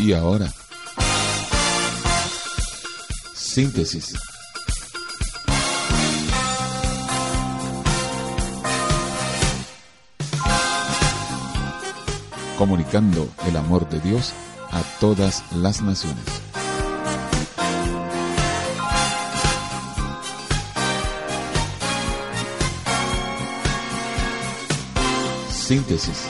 Y ahora, síntesis. Comunicando el amor de Dios a todas las naciones. Síntesis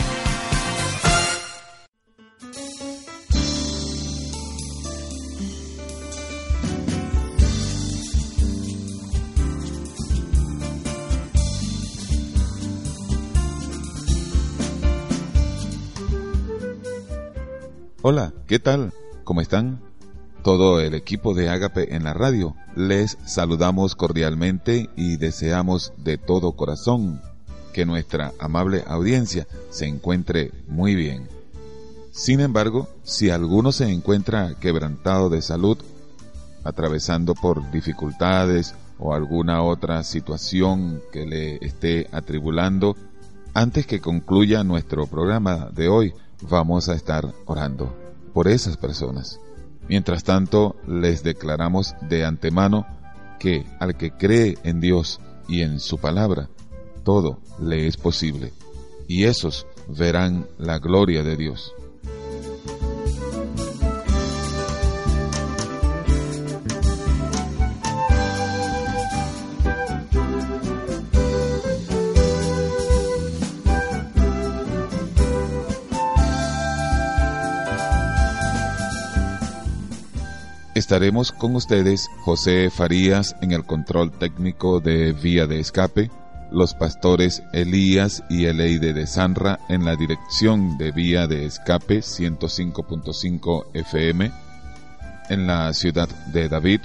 ¿qué tal? ¿Cómo están? Todo el equipo de Ágape en la radio les saludamos cordialmente y deseamos de todo corazón que nuestra amable audiencia se encuentre muy bien. Sin embargo, si alguno se encuentra quebrantado de salud, atravesando por dificultades o alguna otra situación que le esté atribulando, antes que concluya nuestro programa de hoy, vamos a estar orando por esas personas. Mientras tanto, les declaramos de antemano que al que cree en Dios y en su palabra, todo le es posible, y esos verán la gloria de Dios. Estaremos con ustedes José Farías en el control técnico de vía de escape, los pastores Elías y Eleide de Sanra en la dirección de vía de escape 105.5 FM, en la ciudad de David,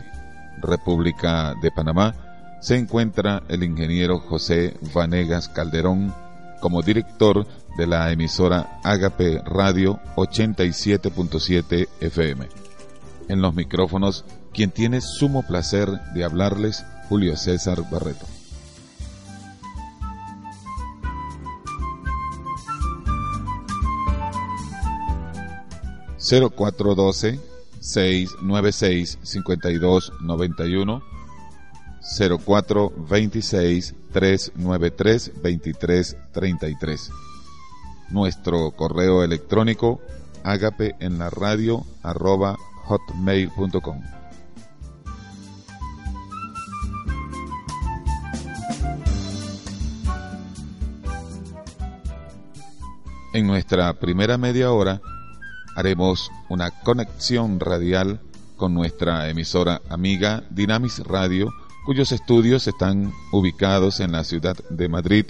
República de Panamá, se encuentra el ingeniero José Vanegas Calderón como director de la emisora Agape Radio 87.7 FM. En los micrófonos, quien tiene sumo placer de hablarles, Julio César Barreto. cero cuatro doce seis nueve seis cincuenta y dos noventa y uno cero cuatro veintiséis tres nueve tres veintitrés treinta y tres nuestro correo electrónico agape en la radio arroba hotmail.com. En nuestra primera media hora haremos una conexión radial con nuestra emisora amiga Dynamis Radio, cuyos estudios están ubicados en la ciudad de Madrid.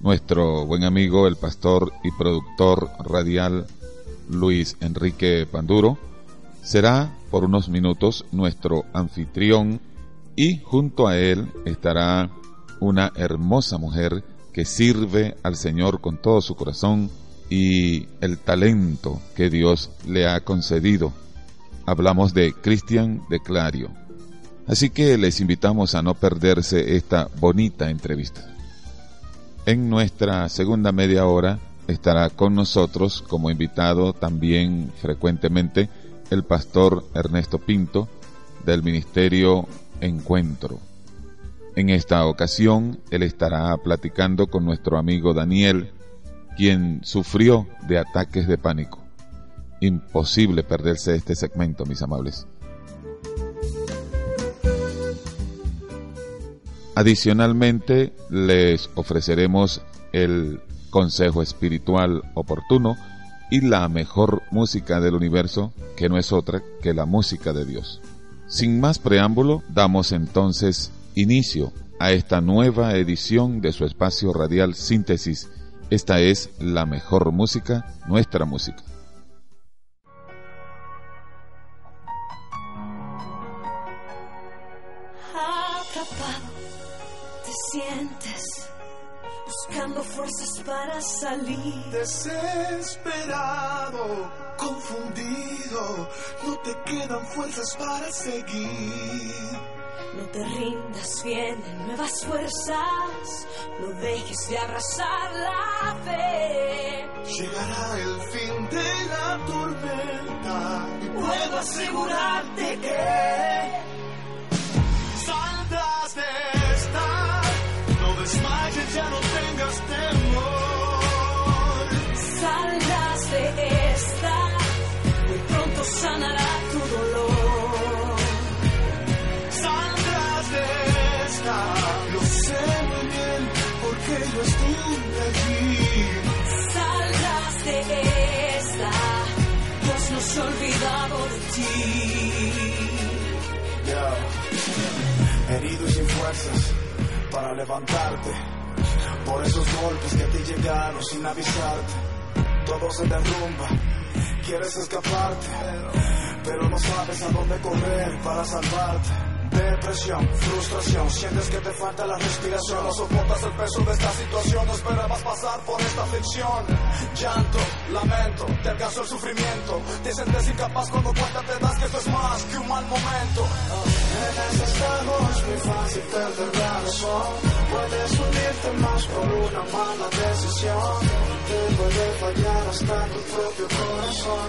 Nuestro buen amigo, el pastor y productor radial Luis Enrique Panduro, será por unos minutos nuestro anfitrión y junto a él estará una hermosa mujer que sirve al Señor con todo su corazón y el talento que Dios le ha concedido. Hablamos de Cristian de Clario. Así que les invitamos a no perderse esta bonita entrevista. En nuestra segunda media hora estará con nosotros como invitado también frecuentemente el pastor Ernesto Pinto del Ministerio Encuentro. En esta ocasión, él estará platicando con nuestro amigo Daniel, quien sufrió de ataques de pánico. Imposible perderse este segmento, mis amables. Adicionalmente, les ofreceremos el consejo espiritual oportuno y la mejor música del universo, que no es otra que la música de Dios. Sin más preámbulo, damos entonces inicio a esta nueva edición de su espacio radial Síntesis. Esta es la mejor música, nuestra música. te sientes buscando fuerzas para salir. Desesperado, confundido, no te quedan fuerzas para seguir. No te rindas, vienen nuevas fuerzas, no dejes de abrazar la fe. Llegará el fin de la tormenta asegurarte que olvidado de ti. Herido y sin fuerzas para levantarte. Por esos golpes que te llegaron sin avisarte. Todo se derrumba. Quieres escaparte, pero no sabes a dónde correr para salvarte. Depresión, frustración, sientes que te falta la respiración, no soportas el peso de esta situación, no esperabas pasar por esta aflicción. Llanto, lamento, te alcanzó el sufrimiento, te sientes incapaz cuando cuenta te das que esto es más que un mal momento. En ese estado es muy fácil perder la razón, puedes hundirte más por una mala decisión, te puede fallar hasta tu propio corazón,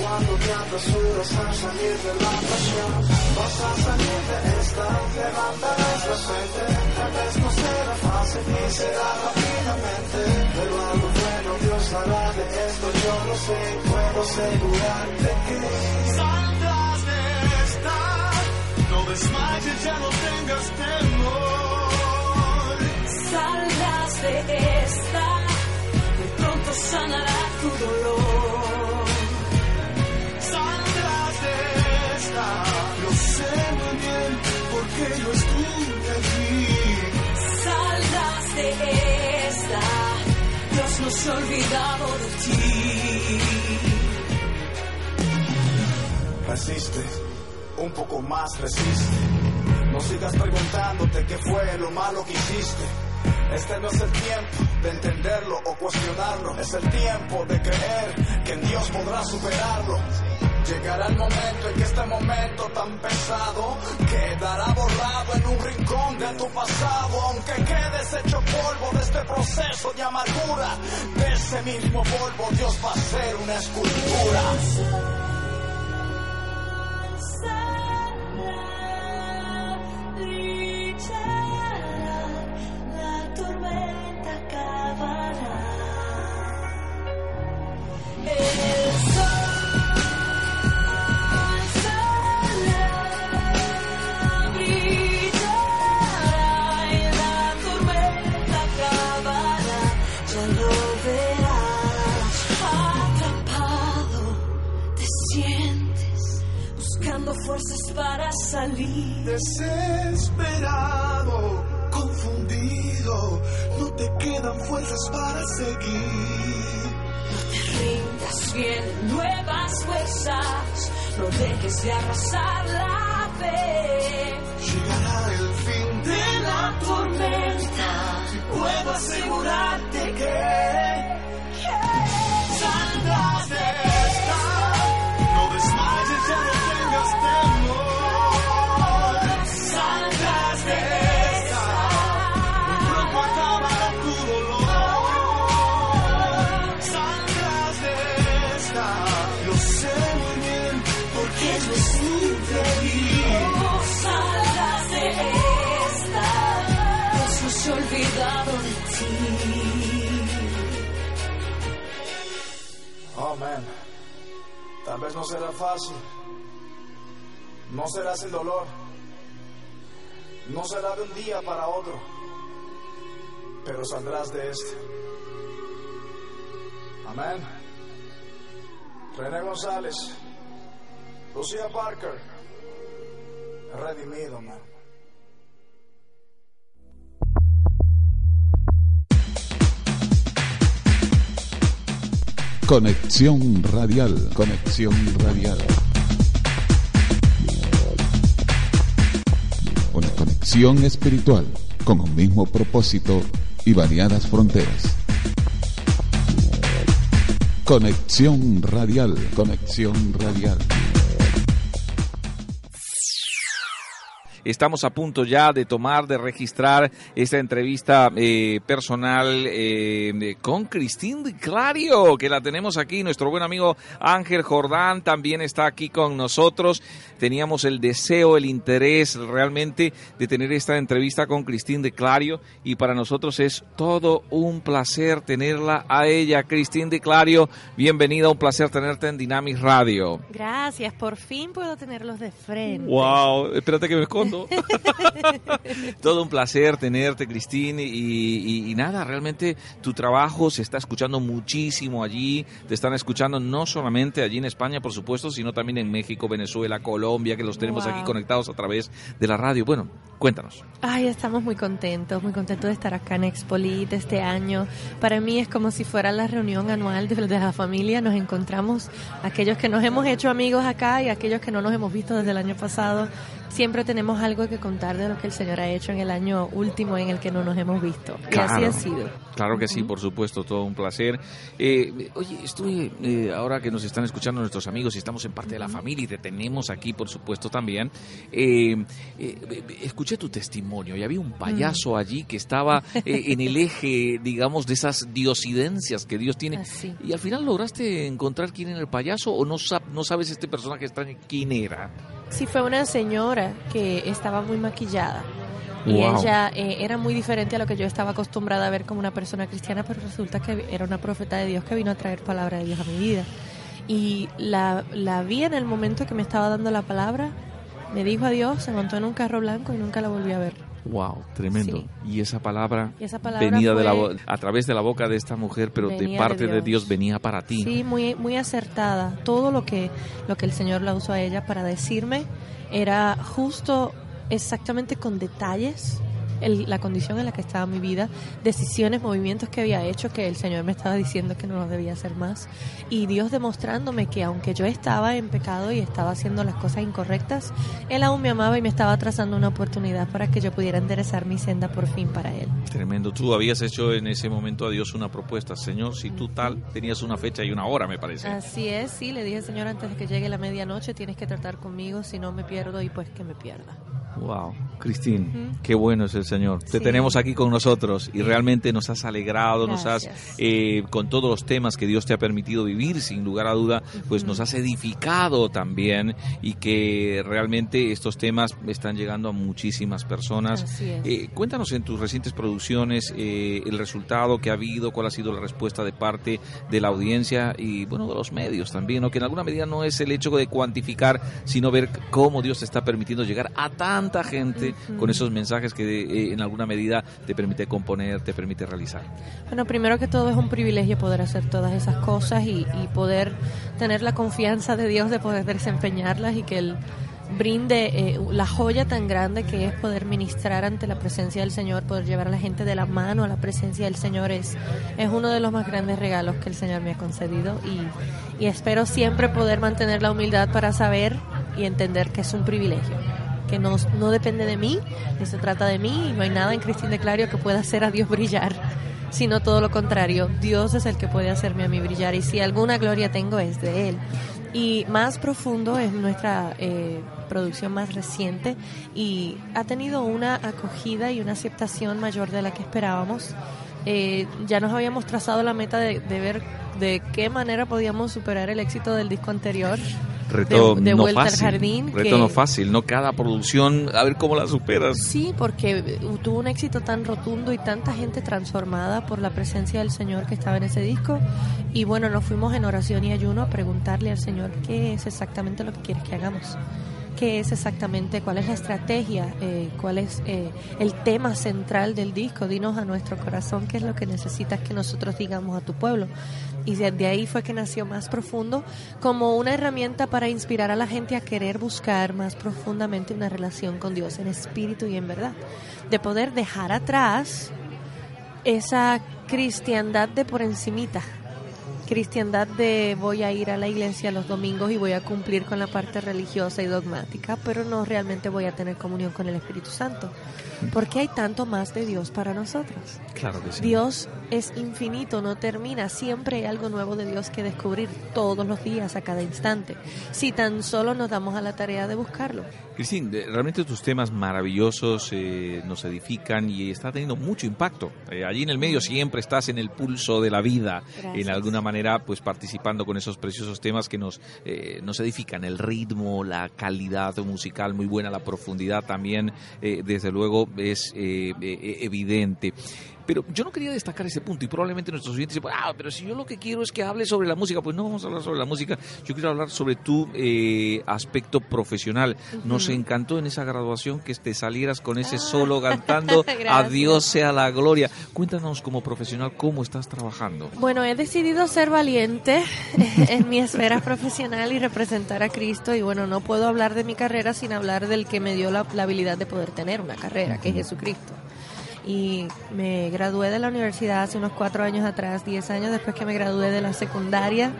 cuando te apresuras a salir de la pasión, vas a salir de esta, levantarás la frente, tal vez no será fácil ni será rápidamente, pero algo bueno Dios hará de esto, yo lo sé, puedo asegurarte que desmayes, ya no tengas temor. Saldrás de esta, muy pronto sanará tu dolor. Saldrás de esta, lo sé muy bien porque yo estuve allí. Saldrás de esta, Dios no se ha olvidado de ti. Resiste, un poco más resiste. No sigas preguntándote qué fue lo malo que hiciste. Este no es el tiempo de entenderlo o cuestionarlo. Es el tiempo de creer que en Dios podrá superarlo. Llegará el momento en que este momento tan pesado quedará borrado en un rincón de tu pasado. Aunque quedes hecho polvo de este proceso de amargura, de ese mismo polvo Dios va a hacer una escultura. pretend. De este. Amén. René González. Lucía Parker. Redimido, man. Conexión radial, conexión radial. Una conexión espiritual con un mismo propósito y variadas fronteras. Conexión radial, conexión radial. Estamos a punto ya de tomar, de registrar esta entrevista eh, personal eh, con Cristín Clario, que la tenemos aquí. Nuestro buen amigo Ángel Jordán también está aquí con nosotros. Teníamos el deseo, el interés realmente de tener esta entrevista con Cristín de Clario y para nosotros es todo un placer tenerla a ella. Cristín de Clario, bienvenida, un placer tenerte en Dynamic Radio. Gracias, por fin puedo tenerlos de frente. Wow, espérate que me escondo. todo un placer tenerte, Cristín, y, y nada, realmente tu trabajo se está escuchando muchísimo allí, te están escuchando no solamente allí en España, por supuesto, sino también en México, Venezuela, Colombia, que los tenemos aquí conectados a través de la radio. Bueno, cuéntanos. Ay, estamos muy contentos, muy contentos de estar acá en Expolit este año. Para mí es como si fuera la reunión anual de, de la familia. Nos encontramos aquellos que nos hemos hecho amigos acá y aquellos que no nos hemos visto desde el año pasado. Siempre tenemos algo que contar de lo que el Señor ha hecho en el año último en el que no nos hemos visto. Y así Claro. ha sido. Claro que sí, por supuesto, todo un placer. Eh, oye, estoy, eh, ahora que nos están escuchando nuestros amigos y estamos en parte de la familia y te tenemos aquí, por supuesto, también, eh, eh, escuché tu testimonio y había un payaso allí que estaba eh, en el eje, digamos, de esas diosidencias que Dios tiene. Así. Y al final lograste encontrar quién era el payaso o no, no sabes este personaje extraño quién era. Sí, fue una señora que estaba muy maquillada. Y Wow. ella eh, era muy diferente a lo que yo estaba acostumbrada a ver como una persona cristiana, pero resulta que era una profeta de Dios que vino a traer palabra de Dios a mi vida. Y la, la vi en el momento que me estaba dando la palabra, me dijo adiós, se montó en un carro blanco y nunca la volví a ver. Wow, tremendo. Sí. Y esa palabra, Y esa palabra venida de la a través de la boca de esta mujer, pero de Venía de parte de Dios. Dios. venía para ti. Sí, muy, muy acertada. Todo lo que, lo que el Señor la usó a ella para decirme era justo exactamente con detalles el- la condición en la que estaba mi vida, decisiones, movimientos que había hecho que el Señor me estaba diciendo que no los debía hacer más. Y Dios demostrándome que aunque yo estaba en pecado y estaba haciendo las cosas incorrectas, Él aún me amaba y me estaba trazando una oportunidad para que yo pudiera enderezar mi senda por fin para Él. Tremendo. Tú habías hecho en ese momento a Dios una propuesta. Señor, si tú tal, tenías una fecha y una hora, me parece. Así es, sí, le dije, Señor, antes de que llegue la medianoche tienes que tratar conmigo, si no me pierdo y pues que me pierda. Wow, Cristín, qué bueno es el Señor. Te Sí. tenemos aquí con nosotros y realmente nos has alegrado, nos has, eh, con todos los temas que Dios te ha permitido vivir, sin lugar a duda, pues nos has edificado también y que realmente estos temas están llegando a muchísimas personas. Eh, cuéntanos en tus recientes producciones eh, el resultado que ha habido, cuál ha sido la respuesta de parte de la audiencia y bueno de los medios también, ¿no? que en alguna medida no es el hecho de cuantificar, sino ver cómo Dios te está permitiendo llegar a tanta gente con esos mensajes que eh, en alguna medida te permite componer, te permite realizar. Bueno, primero que todo es un privilegio poder hacer todas esas cosas y, y poder tener la confianza de Dios de poder desempeñarlas y que Él brinde eh, la joya tan grande que es poder ministrar ante la presencia del Señor, poder llevar a la gente de la mano a la presencia del Señor es, es uno de los más grandes regalos que el Señor me ha concedido y, y espero siempre poder mantener la humildad para saber y entender que es un privilegio que no, no depende de mí, ni se trata de mí, y no hay nada en Cristín de Clario que pueda hacer a Dios brillar, sino todo lo contrario, Dios es el que puede hacerme a mí brillar, y si alguna gloria tengo es de Él. Y más profundo es nuestra eh, producción más reciente y ha tenido una acogida y una aceptación mayor de la que esperábamos. Eh, ya nos habíamos trazado la meta de ver de qué manera podíamos superar el éxito del disco anterior. Reto de, de no vuelta fácil, al jardín. reto que- no fácil, no cada producción, a ver cómo la superas. Sí, porque tuvo un éxito tan rotundo y tanta gente transformada por la presencia del Señor que estaba en ese disco. Y bueno, nos fuimos en oración y ayuno a preguntarle al Señor qué es exactamente lo que quieres que hagamos. ¿Qué es exactamente? ¿Cuál es la estrategia? Eh, ¿Cuál es eh, el tema central del disco? Dinos a nuestro corazón qué es lo que necesitas que nosotros digamos a tu pueblo. Y desde ahí fue que nació Más Profundo como una herramienta para inspirar a la gente a querer buscar más profundamente una relación con Dios en espíritu y en verdad. De poder dejar atrás esa cristiandad de por encimita cristiandad de voy a ir a la iglesia los domingos y voy a cumplir con la parte religiosa y dogmática, pero no realmente voy a tener comunión con el Espíritu Santo. Porque hay tanto más de Dios para nosotros. Claro que sí. Dios es infinito, no termina. Siempre hay algo nuevo de Dios que descubrir todos los días, a cada instante. Si tan solo nos damos a la tarea de buscarlo. Cristín, realmente tus temas maravillosos eh, nos edifican y está teniendo mucho impacto. Eh, allí en el medio siempre estás en el pulso de la vida, Gracias. en alguna manera, pues participando con esos preciosos temas que nos, eh, nos edifican. El ritmo, la calidad musical muy buena, la profundidad también, eh, desde luego, es eh, evidente. Pero yo no quería destacar ese punto y probablemente nuestros oyentes dicen, ah, pero si yo lo que quiero es que hable sobre la música, pues no vamos a hablar sobre la música, yo quiero hablar sobre tu eh, aspecto profesional. Nos encantó en esa graduación que te salieras con ese solo cantando. A Dios sea la gloria. Cuéntanos como profesional cómo estás trabajando. Bueno, he decidido ser valiente en mi esfera profesional y representar a Cristo. Y bueno, no puedo hablar de mi carrera sin hablar del que me dio la, la habilidad de poder tener una carrera, que es Jesucristo. Y me gradué de la universidad hace unos cuatro años atrás, diez años después que me gradué de la secundaria,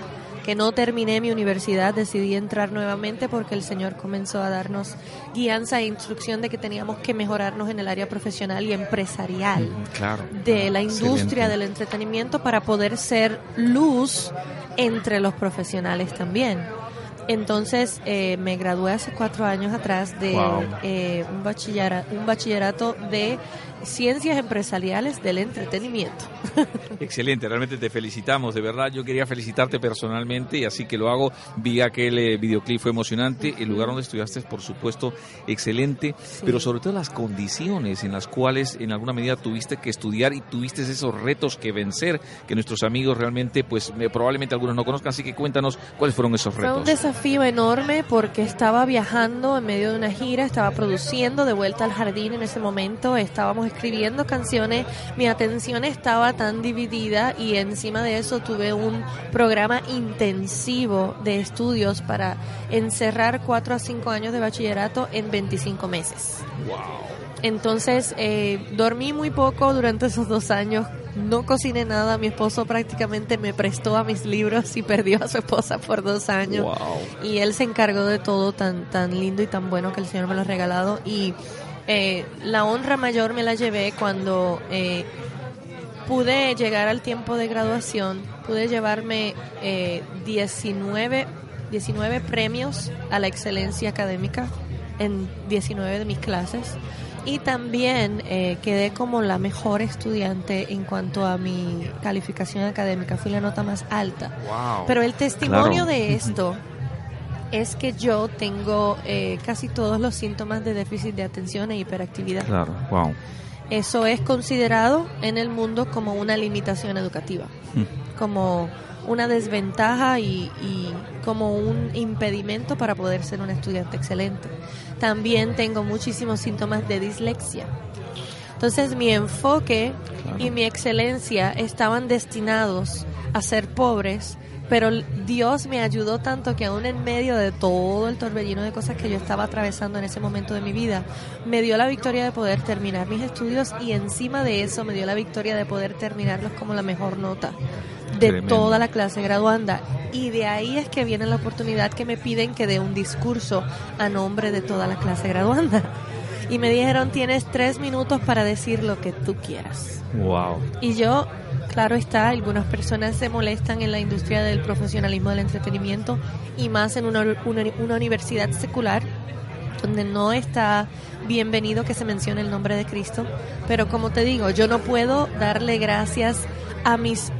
que no terminé mi universidad, decidí entrar nuevamente porque el Señor comenzó a darnos guianza e instrucción de que teníamos que mejorarnos en el área profesional y empresarial Claro. de la industria Excelente. del entretenimiento para poder ser luz entre los profesionales también. Entonces eh, me gradué hace cuatro años atrás de Wow. eh, un, bachillera- un bachillerato de ciencias empresariales del entretenimiento. Excelente, realmente te felicitamos, de verdad. Yo quería felicitarte personalmente y así que lo hago. Vi aquel eh, videoclip, fue emocionante. El lugar donde estudiaste, por supuesto, excelente, pero sobre todo las condiciones en las cuales en alguna medida tuviste que estudiar y tuviste esos retos que vencer, que nuestros amigos realmente, pues eh, probablemente algunos no conozcan. Así que cuéntanos cuáles fueron esos Fue un retos. desafío enorme porque estaba viajando en medio de una gira, estaba produciendo de vuelta al jardín en ese momento, estábamos escribiendo canciones, mi atención estaba tan dividida y encima de eso tuve un programa intensivo de estudios para encerrar cuatro a cinco años de bachillerato en 25 meses. Entonces, eh, dormí muy poco durante esos dos años. No cociné nada. Mi esposo prácticamente me prestó a mis libros y perdió a su esposa por dos años. Wow. Y él se encargó de todo tan, tan lindo y tan bueno que el Señor me lo ha regalado. Y eh, la honra mayor me la llevé cuando eh, pude llegar al tiempo de graduación. Pude llevarme eh, 19, 19 premios a la excelencia académica en 19 de mis clases. Y también eh, quedé como la mejor estudiante en cuanto a mi calificación académica. Fui la nota más alta. Wow. Pero el testimonio Claro. de esto es que yo tengo eh, casi todos los síntomas de déficit de atención e hiperactividad. Claro, wow. Eso es considerado en el mundo como una limitación educativa, como una desventaja y, y como un impedimento para poder ser un estudiante excelente. También tengo muchísimos síntomas de dislexia. Entonces mi enfoque y mi excelencia estaban destinados a ser pobres, pero Dios me ayudó tanto que aún en medio de todo el torbellino de cosas que yo estaba atravesando en ese momento de mi vida, me dio la victoria de poder terminar mis estudios y encima de eso me dio la victoria de poder terminarlos como la mejor nota de Tremendo. toda la clase graduanda. Y de ahí es que viene la oportunidad que me piden que dé un discurso a nombre de toda la clase graduanda. Y me dijeron, tienes tres minutos para decir lo que tú quieras. Wow. Y yo, claro está, algunas personas se molestan en la industria del profesionalismo del entretenimiento y más en una, una, una universidad secular donde no está bienvenido que se mencione el nombre de Cristo. Pero como te digo, yo no puedo darle gracias a mis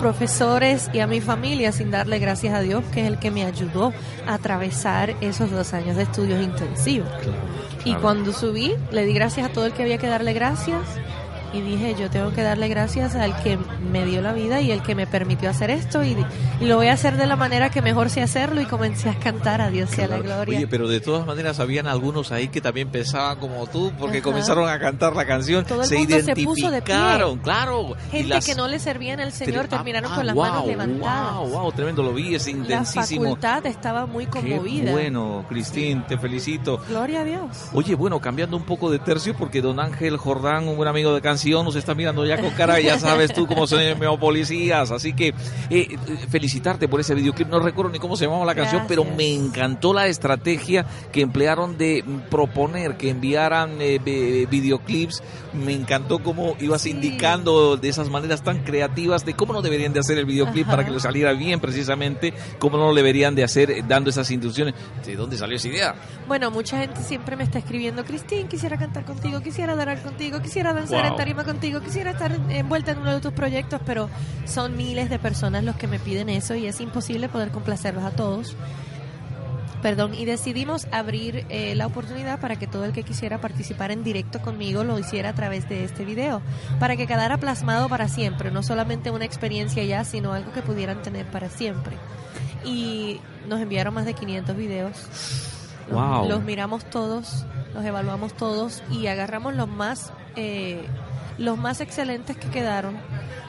profesores y a mi familia sin darle gracias a Dios, que es el que me ayudó a atravesar esos dos años de estudios intensivos. Y Claro. cuando subí, le di gracias a todo el que había que darle gracias y dije, yo tengo que darle gracias al que me dio la vida y el que me permitió hacer esto y, y lo voy a hacer de la manera que mejor sé hacerlo y comencé a cantar a Dios sea la gloria. Oye, pero de todas maneras habían algunos ahí que también pensaban como tú, porque Ajá. comenzaron a cantar la canción, Todo el se mundo se puso de pie. identificaron, claro. Gente las- que no le servían al Señor Ah, terminaron ah, con las wow, manos levantadas. Wow, wow, tremendo, lo vi, es la intensísimo. facultad estaba muy Qué conmovida. bueno, Cristín, te felicito. Gloria a Dios. Oye, bueno, cambiando un poco de tercio, porque don Ángel Jordán, un buen amigo de canción nos está mirando ya con cara, ya sabes tú cómo son los policías. Así que eh, felicitarte por ese videoclip. No recuerdo ni cómo se llamaba la canción, pero me encantó la estrategia que emplearon de proponer que enviaran eh, videoclips. Me encantó cómo ibas indicando de esas maneras tan creativas de cómo no deberían de hacer el videoclip para que le saliera bien precisamente, cómo no lo deberían de hacer eh, dando esas instrucciones. ¿De dónde salió esa idea? Bueno, mucha gente siempre me está escribiendo, Cristín, quisiera cantar contigo, quisiera adorar contigo, quisiera danzar en tarima contigo, quisiera estar envuelta en uno de tus proyectos, pero son miles de personas los que me piden eso y es imposible poder complacerlos a todos. Perdón, y decidimos abrir eh, la oportunidad para que todo el que quisiera participar en directo conmigo lo hiciera a través de este video, para que quedara plasmado para siempre, no solamente una experiencia ya, sino algo que pudieran tener para siempre. Y nos enviaron más de 500 videos. Los, miramos todos, los evaluamos todos y agarramos los más, eh, los más excelentes que quedaron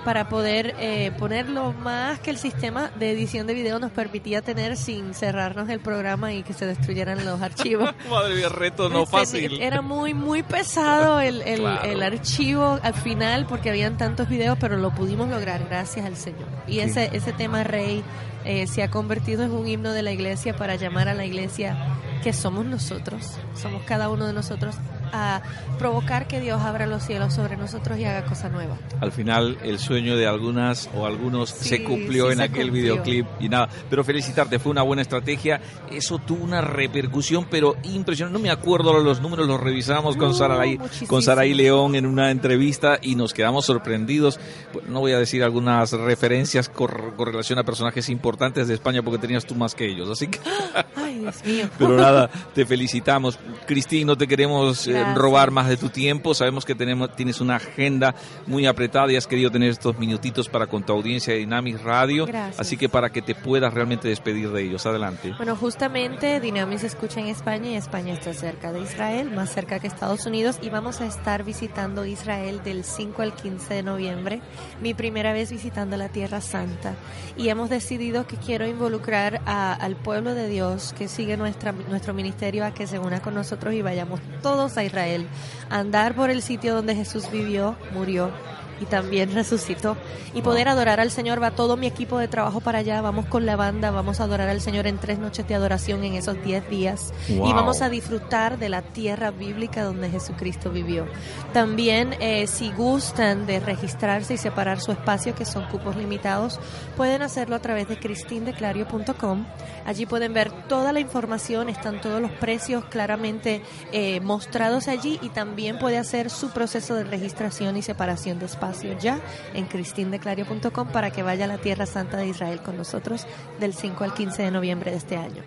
para poder eh, poner lo más que el sistema de edición de video nos permitía tener sin cerrarnos el programa y que se destruyeran los archivos. Madre mía, reto no fácil. Era muy, muy pesado el, el, archivo al final porque habían tantos videos, pero lo pudimos lograr gracias al Señor. Y ese, ese tema rey eh, se ha convertido en un himno de la iglesia para llamar a la iglesia que somos nosotros, somos cada uno de nosotros a provocar que Dios abra los cielos sobre nosotros y haga cosa nueva. Al final el sueño de algunas o algunos se cumplió en aquel videoclip y nada, pero felicitarte, fue una buena estrategia, eso tuvo una repercusión pero impresionante, no me acuerdo los números, los revisamos con Saraí con Saraí León en una entrevista y nos quedamos sorprendidos, pues, no voy a decir algunas referencias con, relación a personajes importantes de España porque tenías tú más que ellos, así que Ay, Dios mío. pero nada, te felicitamos. Cristín, no te queremos eh, robar más de tu tiempo. Sabemos que tenemos, tienes una agenda muy apretada y has querido tener estos minutitos para con tu audiencia de Dynamis Radio. Así que para que te puedas realmente despedir de ellos. Adelante. Bueno, justamente Dynamis escucha en España y España está cerca de Israel, más cerca que Estados Unidos. Y vamos a estar visitando Israel del 5 al 15 de noviembre. Mi primera vez visitando la Tierra Santa. Y hemos decidido que quiero involucrar al pueblo de Dios que sigue nuestro ministerio a que se una con nosotros y vayamos todos a Israel, andar por el sitio donde Jesús vivió, murió y también resucitó. Y poder adorar al Señor, va todo mi equipo de trabajo para allá, vamos con la banda, vamos a adorar al Señor en tres noches de adoración en esos diez días. Y vamos a disfrutar de la tierra bíblica donde Jesucristo vivió. También, eh, si gustan de registrarse y separar su espacio, que son cupos limitados, pueden hacerlo a través de cristindeclario.com. Allí pueden ver toda la información, están todos los precios claramente eh, mostrados allí y también puede hacer su proceso de registración y separación de espacio ya en cristindeclario.com para que vaya a la Tierra Santa de Israel con nosotros del 5 al 15 de noviembre de este año.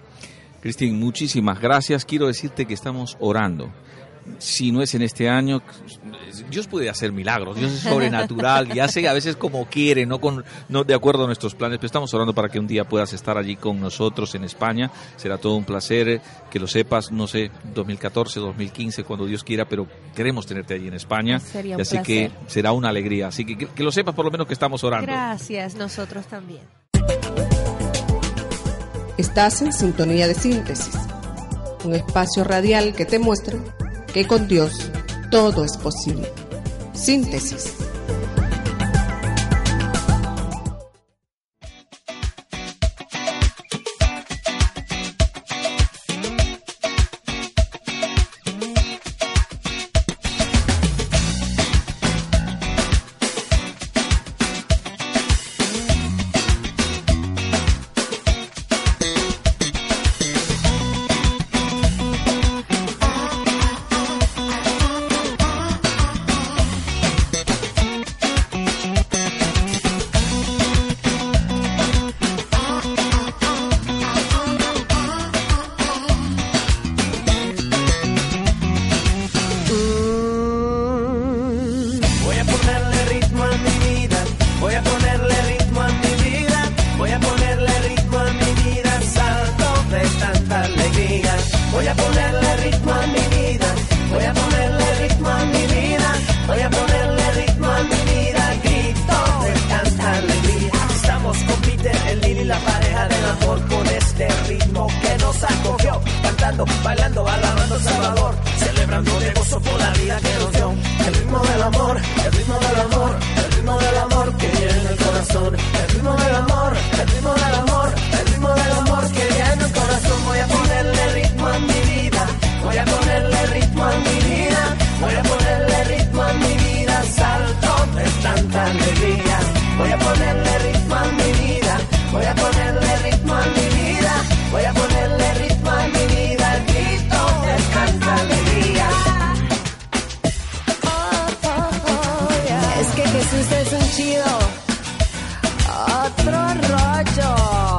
Cristín, muchísimas gracias. Quiero decirte que estamos orando si no es en este año, Dios puede hacer milagros, Dios es sobrenatural y hace a veces como quiere, no con no de acuerdo a nuestros planes, pero estamos orando para que un día puedas estar allí con nosotros en España. Será todo un placer que lo sepas, no sé, 2014, 2015, cuando Dios quiera, pero queremos tenerte allí en España. así que será una alegría. Así que, que lo sepas por lo menos que estamos orando. Gracias, nosotros también. Estás en sintonía de síntesis, un espacio radial que te muestra que con Dios todo es posible. Síntesis. Otro rollo.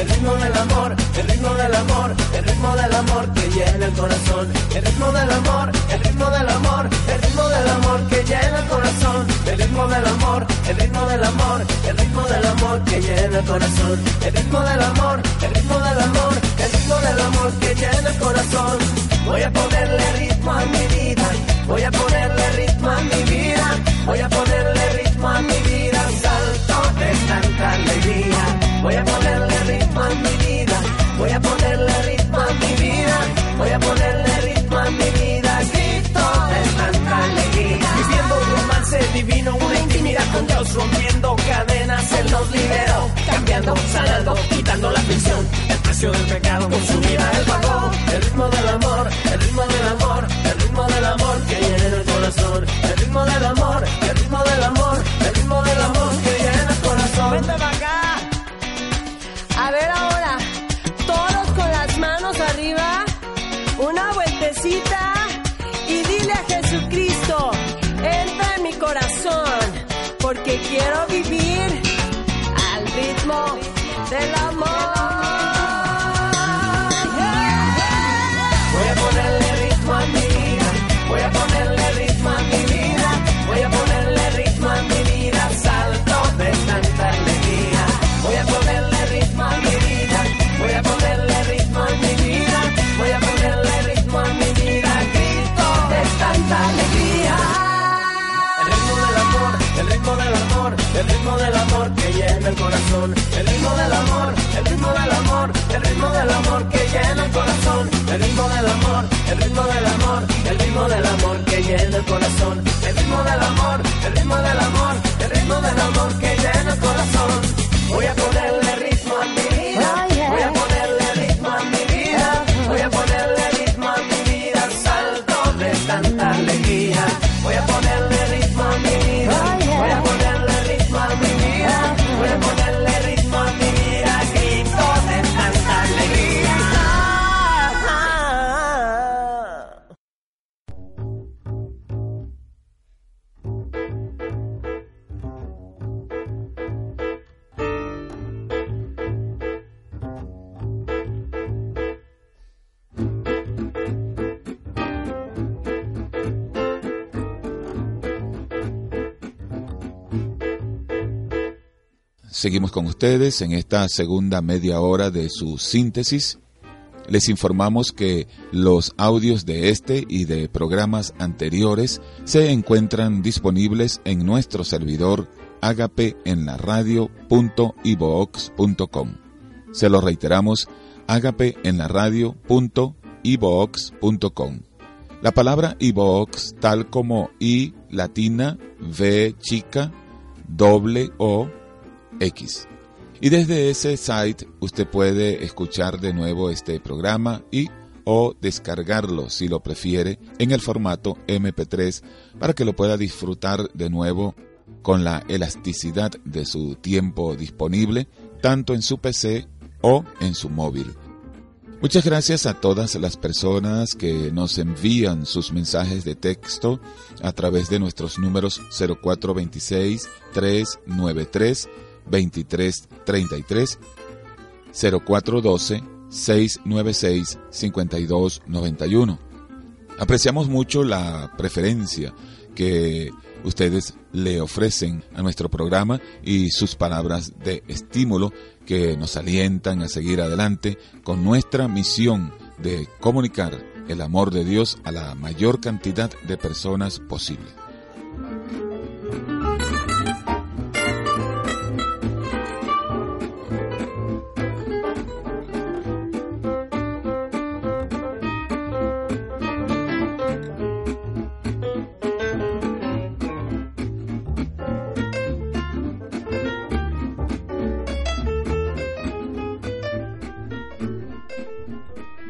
El ritmo del amor, el ritmo del amor, el ritmo del amor que llena el corazón. El ritmo del amor, el ritmo del amor, el ritmo del amor que llena el corazón. El ritmo del amor, el ritmo del amor, el ritmo del amor que llena el corazón. El ritmo del amor, el ritmo del amor, el ritmo del amor que llena el corazón. Voy a ponerle ritmo a mi vida, voy a ponerle ritmo a mi vida, voy a ponerle a mi vida, salto de tanta alegría. Voy a ponerle ritmo a mi vida, voy a ponerle ritmo a mi vida, voy a ponerle ritmo a mi vida, grito de tanta alegría. Viviendo un romance divino, una intimidad con Dios, rompiendo cadenas, Él nos liberó, cambiando, sanando, quitando la prisión, el precio del pecado, con su vida Él pagó. El ritmo del amor, el ritmo del amor, el ritmo del amor que llena el corazón, el ritmo del amor, el ritmo del amor, el ritmo del amor que llena el corazón. Vente para acá. A ver ahora, todos con las manos arriba, una vueltecita y dile a Jesucristo, entra en mi corazón, porque quiero vivir al ritmo del amor. El corazón. El ritmo del amor, el ritmo del amor, el ritmo del amor que llena el corazón. El ritmo del amor, el ritmo del amor, el ritmo del amor que llena el corazón. El ritmo del amor, el ritmo del amor, el ritmo del amor que Seguimos con ustedes en esta segunda media hora de su síntesis. Les informamos que los audios de este y de programas anteriores se encuentran disponibles en nuestro servidor agapeenlaradio.ibox.com. Se lo reiteramos, agapeenlaradio.ibox.com. La palabra ibox, tal como i latina, v chica, doble o X. Y desde ese site usted puede escuchar de nuevo este programa y o descargarlo si lo prefiere en el formato MP3 para que lo pueda disfrutar de nuevo con la elasticidad de su tiempo disponible tanto en su PC o en su móvil. Muchas gracias a todas las personas que nos envían sus mensajes de texto a través de nuestros números 0426 393 2333 0412 696 5291. Apreciamos mucho la preferencia que ustedes le ofrecen a nuestro programa y sus palabras de estímulo que nos alientan a seguir adelante con nuestra misión de comunicar el amor de Dios a la mayor cantidad de personas posible.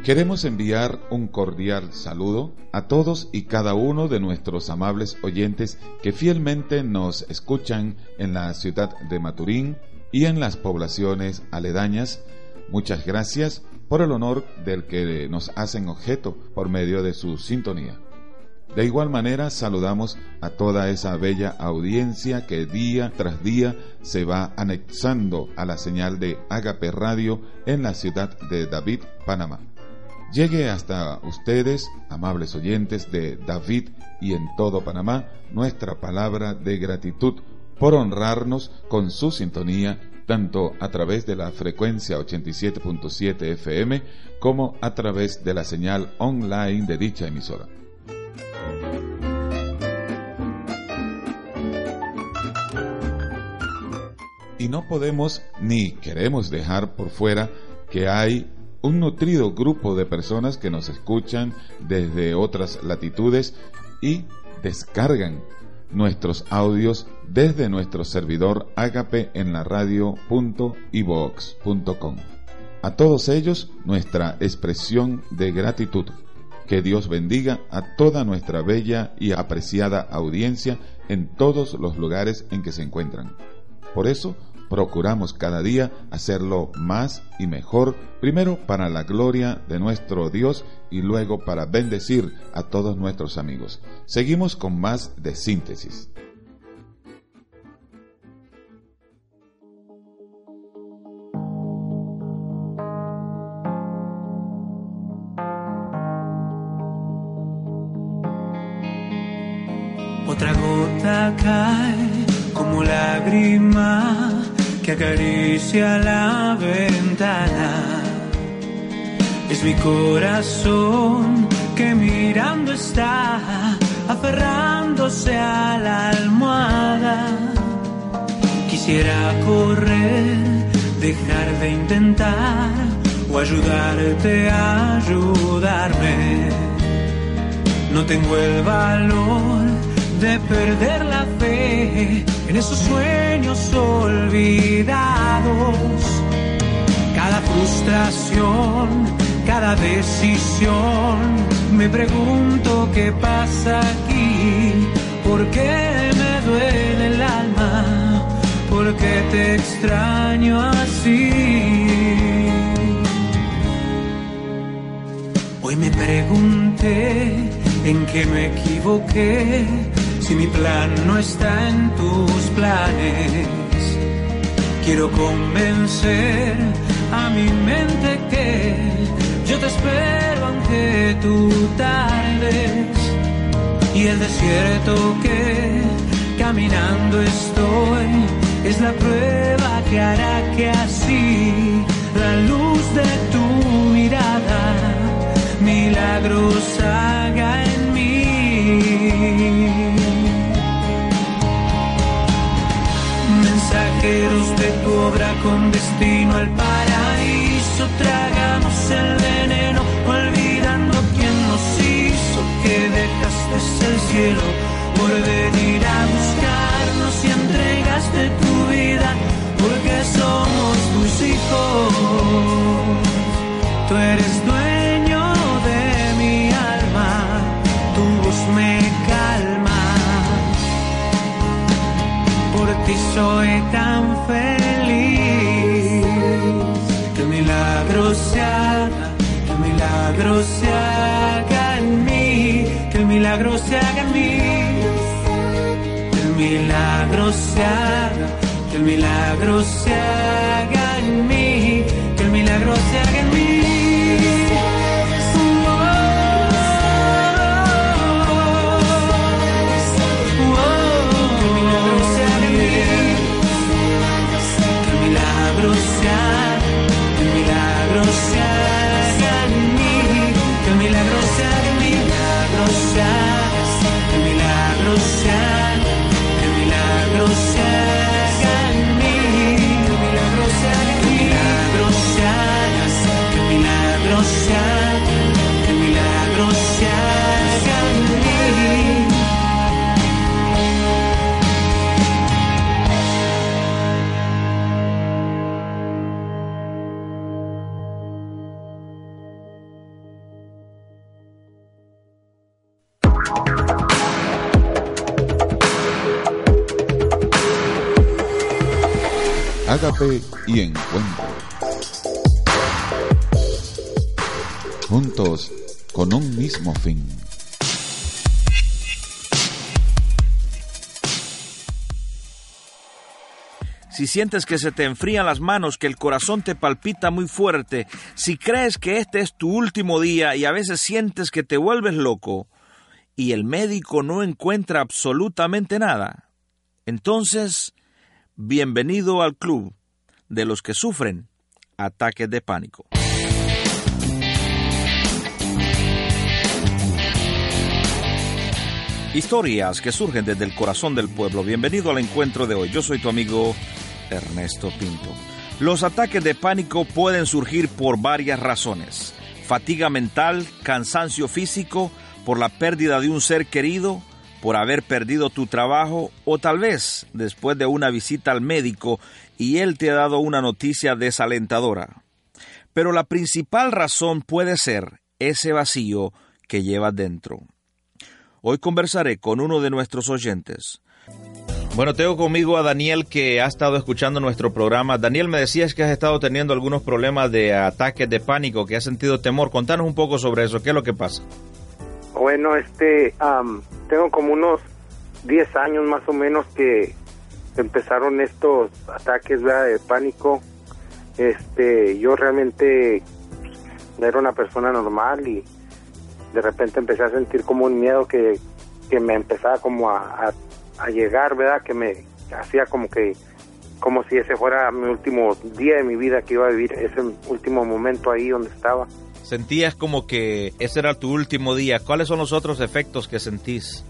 Queremos enviar un cordial saludo a todos y cada uno de nuestros amables oyentes que fielmente nos escuchan en la ciudad de Maturín y en las poblaciones aledañas. Muchas gracias por el honor del que nos hacen objeto por medio de su sintonía. De igual manera saludamos a toda esa bella audiencia que día tras día se va anexando a la señal de Agape Radio en la ciudad de David, Panamá. Llegue hasta ustedes, amables oyentes de David y en todo Panamá, nuestra palabra de gratitud por honrarnos con su sintonía tanto a través de la frecuencia 87.7 FM como a través de la señal online de dicha emisora. Y no podemos ni queremos dejar por fuera que hay un nutrido grupo de personas que nos escuchan desde otras latitudes y descargan nuestros audios desde nuestro servidor Agape en la radio.ivox.com. A todos ellos nuestra expresión de gratitud. Que Dios bendiga a toda nuestra bella y apreciada audiencia en todos los lugares en que se encuentran. Por eso procuramos cada día hacerlo más y mejor, primero para la gloria de nuestro Dios y luego para bendecir a todos nuestros amigos. Seguimos con más de síntesis. Otra gota cae acaricia la ventana. Es mi corazón que mirando está, aferrándose a la almohada. Quisiera correr, dejar de intentar o ayudarte a ayudarme. No tengo el valor de perder la fe en esos sueños olvidados. Cada frustración, cada decisión, me pregunto qué pasa aquí, por qué me duele el alma, por qué te extraño así. Hoy me pregunté en qué me equivoqué si mi plan no está en tus planes. Quiero convencer a mi mente que yo te espero aunque tú tardes. Y el desierto que caminando estoy es la prueba que hará que así la luz de tu mirada milagros tu obra con destino al paraíso, tragamos el veneno, olvidando quién nos hizo, que dejaste el cielo por venir a buscarnos y entregaste tu vida, porque somos tus hijos. Tú eres dueño ti soy tan feliz. Que el milagro se haga, que el milagro se haga en mí, que el milagro se haga en mí. Que el milagro se haga, que el milagro se haga en Ágape y Encuentro. Juntos con un mismo fin. si sientes que se te enfrían las manos, que el corazón te palpita muy fuerte, si crees que este es tu último día y a veces sientes que te vuelves loco y el médico no encuentra absolutamente nada, entonces, bienvenido al club de los que sufren ataques de pánico. Historias que surgen desde el corazón del pueblo. Bienvenido al encuentro de hoy. Yo soy tu amigo Ernesto Pinto. Los ataques de pánico pueden surgir por varias razones. Fatiga mental, cansancio físico, por la pérdida de un ser querido, por haber perdido tu trabajo o tal vez después de una visita al médico y él te ha dado una noticia desalentadora. Pero la principal razón puede ser ese vacío que llevas dentro. Hoy conversaré con uno de nuestros oyentes. Bueno, tengo conmigo a Daniel que ha estado escuchando nuestro programa. Daniel, me decías que has estado teniendo algunos problemas de ataques de pánico, que has sentido temor. Contanos un poco sobre eso. ¿Qué es lo que pasa? Bueno, este, tengo como unos 10 años más o menos que empezaron estos ataques de pánico. Este, yo realmente era una persona normal y de repente empecé a sentir como un miedo que, que me empezaba como a a llegar, ¿verdad? Que me hacía como que, como si ese fuera mi último día de mi vida que iba a vivir, ese último momento ahí donde estaba. ¿Sentías como que ese era tu último día? ¿Cuáles son los otros efectos que sentís?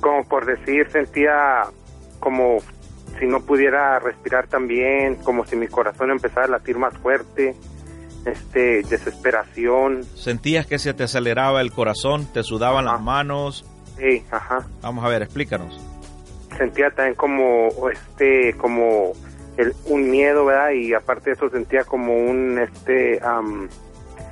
Como por decir, sentía como si no pudiera respirar tan bien, como si mi corazón empezara a latir más fuerte, este, desesperación. ¿Sentías que se te aceleraba el corazón, te sudaban las manos, Sí, ajá. Vamos a ver, explícanos. Sentía también como, este, como el, un miedo, ¿verdad? Y aparte de eso sentía como un, este,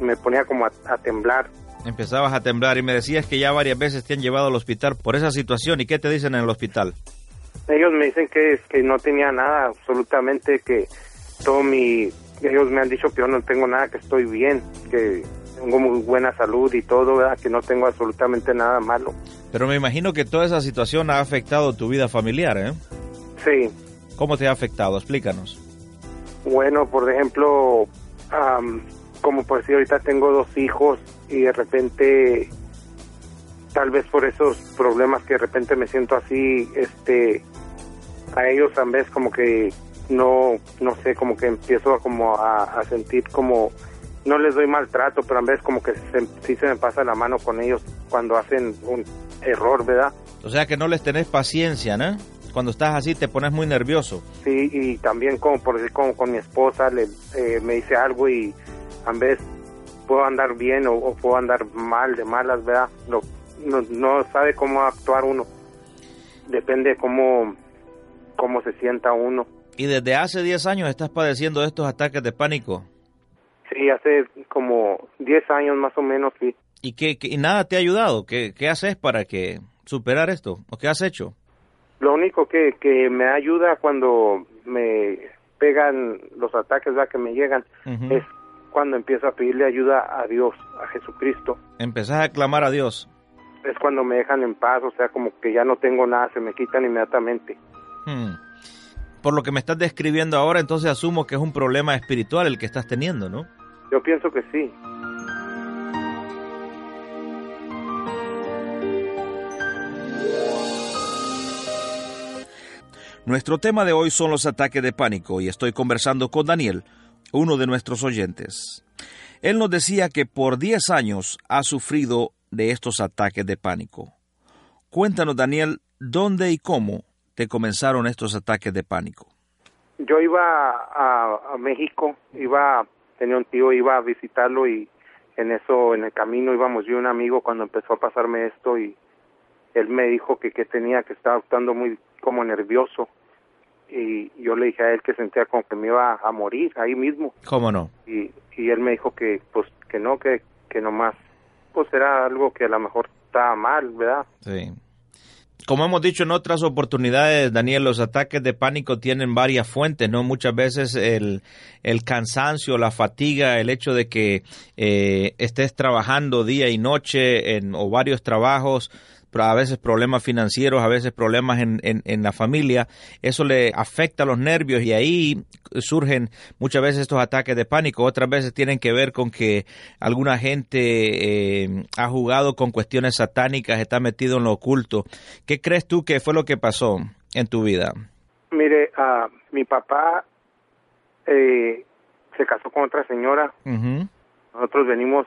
me ponía como a, temblar. Empezabas a temblar y me decías que ya varias veces te han llevado al hospital por esa situación. ¿Y qué te dicen en el hospital? Ellos me dicen que, que no tenía nada, absolutamente, que todo mi... Ellos me han dicho que yo no tengo nada, que estoy bien, que tengo muy buena salud y todo, ¿verdad? Que no tengo absolutamente nada malo. Pero me imagino que toda esa situación ha afectado tu vida familiar, ¿eh? Sí. ¿Cómo te ha afectado? Explícanos. Bueno, por ejemplo, como por decir, ahorita tengo dos hijos y de repente, tal vez por esos problemas que de repente me siento así, este, a ellos a vez como que no, no sé, como que empiezo a, como a sentir como no les doy maltrato, pero a veces como que se, sí se me pasa la mano con ellos cuando hacen un error, ¿verdad? O sea que no les tenés paciencia, ¿no? Cuando estás así te pones muy nervioso. Sí, y también como por decir, como con mi esposa le, eh, me dice algo y a veces puedo andar bien o, puedo andar mal, de malas, ¿verdad? No, no, no sabe cómo actuar uno. Depende cómo, cómo se sienta uno. ¿Y desde hace 10 años estás padeciendo estos ataques de pánico? Sí, hace como 10 años más o menos, sí. ¿Y qué, y nada te ha ayudado? ¿Qué, ¿Qué haces para que superar esto? ¿O qué has hecho? Lo único que, que me ayuda cuando me pegan los ataques ¿verdad? que me llegan es cuando empiezo a pedirle ayuda a Dios, a Jesucristo. Empezás a clamar a Dios. Es cuando me dejan en paz, o sea, como que ya no tengo nada, se me quitan inmediatamente. Hmm. Por lo que me estás describiendo ahora, entonces asumo que es un problema espiritual el que estás teniendo, ¿no? Yo pienso que sí. Nuestro tema de hoy son los ataques de pánico y estoy conversando con Daniel, uno de nuestros oyentes. Él nos decía que por 10 años ha sufrido de estos ataques de pánico. Cuéntanos, Daniel, ¿dónde y cómo te comenzaron estos ataques de pánico? Yo iba a, México, iba tenía un tío, iba a visitarlo y en eso, en el camino íbamos yo y un amigo cuando empezó a pasarme esto y él me dijo que, que tenía, que estaba actuando muy como nervioso y yo le dije a él que sentía como que me iba a morir ahí mismo. ¿Cómo no? Y, y él me dijo que pues que no, que, que nomás pues era algo que a lo mejor estaba mal, ¿verdad? Sí. como hemos dicho en otras oportunidades, Daniel, los ataques de pánico tienen varias fuentes, ¿no? Muchas veces el, el cansancio, la fatiga, el hecho de que eh, estés trabajando día y noche en, o varios trabajos, a veces problemas financieros, a veces problemas en, en, en, la familia, eso le afecta los nervios y ahí surgen muchas veces estos ataques de pánico, otras veces tienen que ver con que alguna gente eh, ha jugado con cuestiones satánicas, está metido en lo oculto. ¿Qué crees tú que fue lo que pasó en tu vida? Mire, uh, mi papá eh, se casó con otra señora. Uh -huh. Nosotros venimos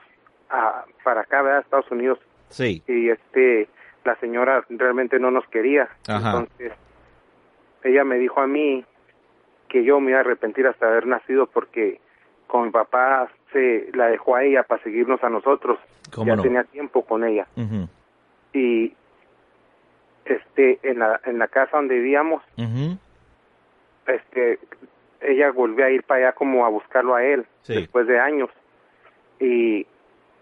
a, para acá, ¿verdad? A Estados Unidos. Sí. Y este la señora realmente no nos quería. Ajá. Entonces, ella me dijo a mí que yo me iba a arrepentir hasta haber nacido porque con mi papá se la dejó a ella para seguirnos a nosotros. ¿Cómo ya no? tenía tiempo con ella. Uh -huh. Y este en la en la casa donde vivíamos, uh -huh. este ella volvió a ir para allá como a buscarlo a él Sí. después de años. Y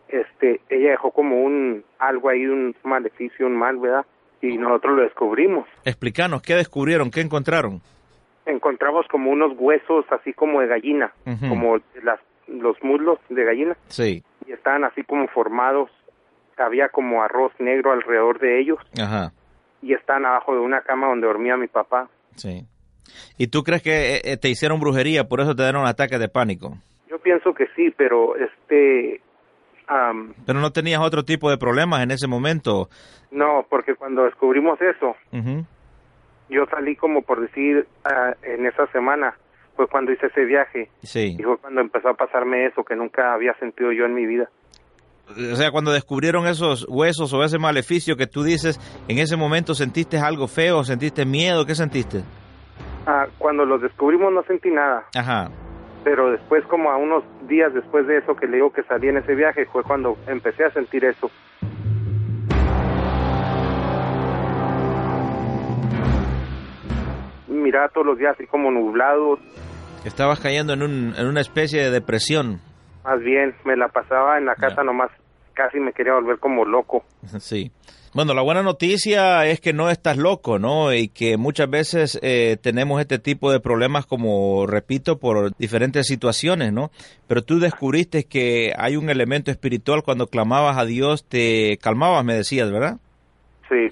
este ella dejó como un algo ahí un maleficio un mal verdad y nosotros lo descubrimos Explícanos, ¿qué descubrieron? ¿Qué encontraron? encontramos como unos huesos así como de gallina como las los muslos de gallina Sí. y estaban así como formados había como arroz negro alrededor de ellos Ajá. y estaban abajo de una cama donde dormía mi papá Sí. ¿Y tú crees que eh, te hicieron brujería, por eso te dieron ataques de pánico? yo pienso que sí pero este am, Pero no tenías otro tipo de problemas en ese momento. no porque cuando descubrimos eso yo salí como por decir ah, en esa semana fue cuando hice ese viaje Sí. y fue cuando empezó a pasarme eso que nunca había sentido yo en mi vida O sea, cuando descubrieron esos huesos o ese maleficio que tú dices, en ese momento sentiste algo feo, sentiste miedo, ¿qué sentiste? ah, cuando los descubrimos no sentí nada Ajá. Pero después como a unos días después de eso que le digo que salí en ese viaje fue cuando empecé a sentir eso miraba todos los días así como nublado Estabas cayendo en, un, en una especie de depresión. más bien me la pasaba en la casa nomás casi me quería volver como loco Sí. Bueno, la buena noticia es que no estás loco, ¿no? Y que muchas veces eh, tenemos este tipo de problemas, como repito, por diferentes situaciones, ¿no? Pero tú descubriste que hay un elemento espiritual cuando clamabas a Dios, te calmabas, me decías, ¿verdad? sí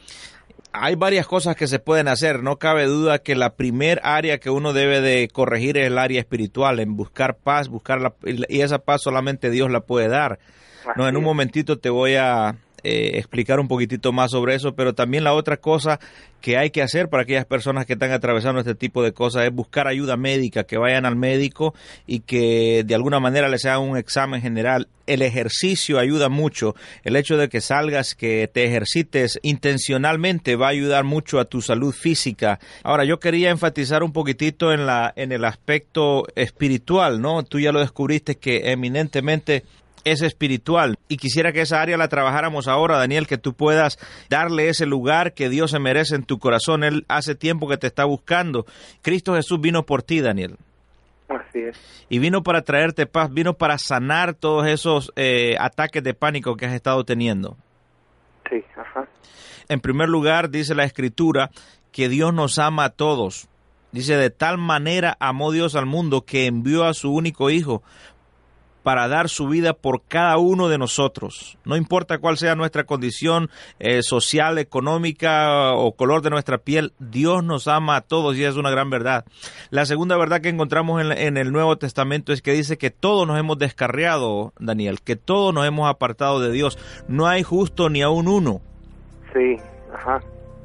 Hay varias cosas que se pueden hacer, no cabe duda que la primer área que uno debe de corregir es el área espiritual, en buscar paz, buscar la, y esa paz solamente Dios la puede dar. No, en un momentito te voy a eh, explicar un poquitito más sobre eso, pero también la otra cosa que hay que hacer para aquellas personas que están atravesando este tipo de cosas es buscar ayuda médica, que vayan al médico y que de alguna manera les hagan un examen general. El ejercicio ayuda mucho, el hecho de que salgas, que te ejercites intencionalmente va a ayudar mucho a tu salud física. Ahora, yo quería enfatizar un poquitito en, la, en el aspecto espiritual, ¿no? Tú ya lo descubriste que eminentemente es espiritual y quisiera que esa área la trabajáramos ahora, Daniel, que tú puedas darle ese lugar que Dios se merece en tu corazón. Él hace tiempo que te está buscando. Cristo Jesús vino por ti, Daniel. así es Y vino para traerte paz, vino para sanar todos esos eh, ataques de pánico que has estado teniendo. sí ajá En primer lugar, dice la Escritura que Dios nos ama a todos. Dice, de tal manera amó Dios al mundo que envió a su único Hijo para dar su vida por cada uno de nosotros. No importa cuál sea nuestra condición eh, social, económica o color de nuestra piel, Dios nos ama a todos y es una gran verdad. La segunda verdad que encontramos en, en el Nuevo Testamento es que dice que todos nos hemos descarriado, Daniel, que todos nos hemos apartado de Dios. No hay justo ni aún uno sí ajá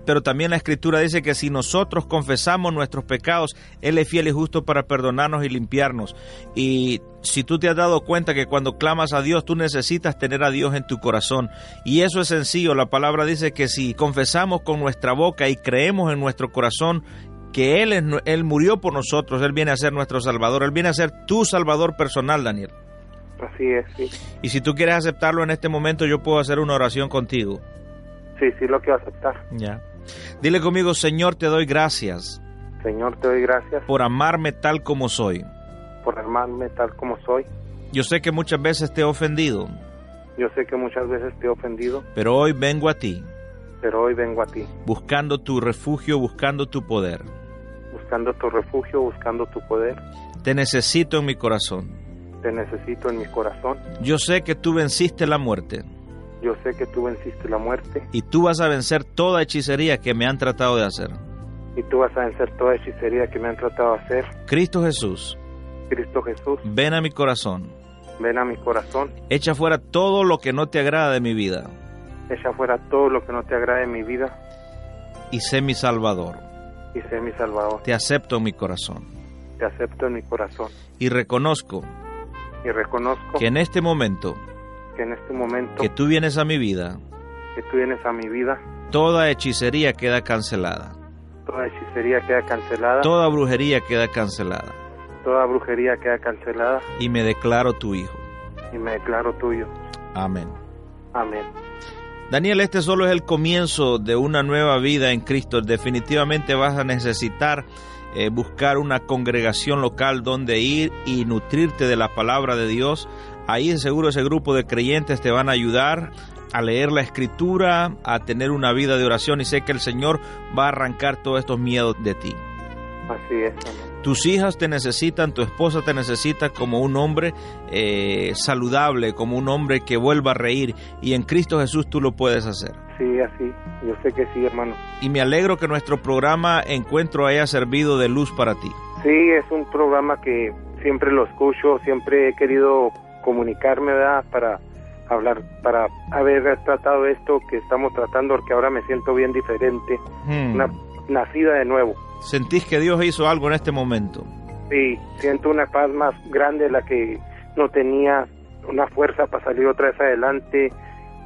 pero también la escritura dice que si nosotros confesamos nuestros pecados, Él es fiel y justo para perdonarnos y limpiarnos. Y si tú te has dado cuenta que cuando clamas a Dios, tú necesitas tener a Dios en tu corazón. Y eso es sencillo, la palabra dice que si confesamos con nuestra boca y creemos en nuestro corazón, que Él, es, Él murió por nosotros, Él viene a ser nuestro Salvador, Él viene a ser tu Salvador personal, Daniel. así es sí Y si tú quieres aceptarlo en este momento, yo puedo hacer una oración contigo. sí sí lo quiero aceptar Ya. Dile conmigo, Señor, te doy gracias Señor te doy gracias por amarme tal como soy. por amarme tal como soy Yo sé que muchas veces te he ofendido, yo sé que muchas veces te he ofendido pero hoy vengo a ti pero hoy vengo a ti, buscando tu refugio, buscando tu poder. buscando tu refugio, buscando tu poder. Te necesito en mi corazón. Te necesito en mi corazón. Yo sé que tú venciste la muerte Yo sé que tú venciste la muerte y tú vas a vencer toda hechicería que me han tratado de hacer. y tú vas a vencer toda hechicería que me han tratado de hacer. Cristo Jesús, Cristo Jesús, ven a mi corazón. ven a mi corazón, Echa fuera todo lo que no te agrada de mi vida echa fuera todo lo que no te agrade en mi vida y sé mi Salvador. y sé mi Salvador. Te acepto en mi corazón Te acepto en mi corazón y reconozco y reconozco que en este momento que en este momento que tú vienes a mi vida, que tú vienes a mi vida, toda hechicería queda cancelada, toda hechicería queda cancelada, toda brujería queda cancelada toda brujería queda cancelada y me declaro tu hijo. y me declaro tuyo. Amén. Amén. Daniel, este solo es el comienzo de una nueva vida en Cristo. Definitivamente vas a necesitar eh, buscar una congregación local donde ir y nutrirte de la palabra de Dios. Ahí seguro ese grupo de creyentes te van a ayudar a leer la escritura, a tener una vida de oración y sé que el Señor va a arrancar todos estos miedos de ti. Así es. Tus hijas te necesitan, tu esposa te necesita como un hombre eh, saludable, como un hombre que vuelva a reír y en Cristo Jesús tú lo puedes hacer. Sí, así. Yo sé que sí, hermano. Y me alegro que nuestro programa Encuentro haya servido de luz para ti. Sí, es un programa que siempre lo escucho, siempre he querido comunicarme, ¿verdad? Para hablar, para haber tratado esto que estamos tratando, porque ahora me siento bien diferente, Hmm. una, nacida de nuevo. ¿Sentís que Dios hizo algo en este momento? Sí, siento una paz más grande de la que no tenía, una fuerza para salir otra vez adelante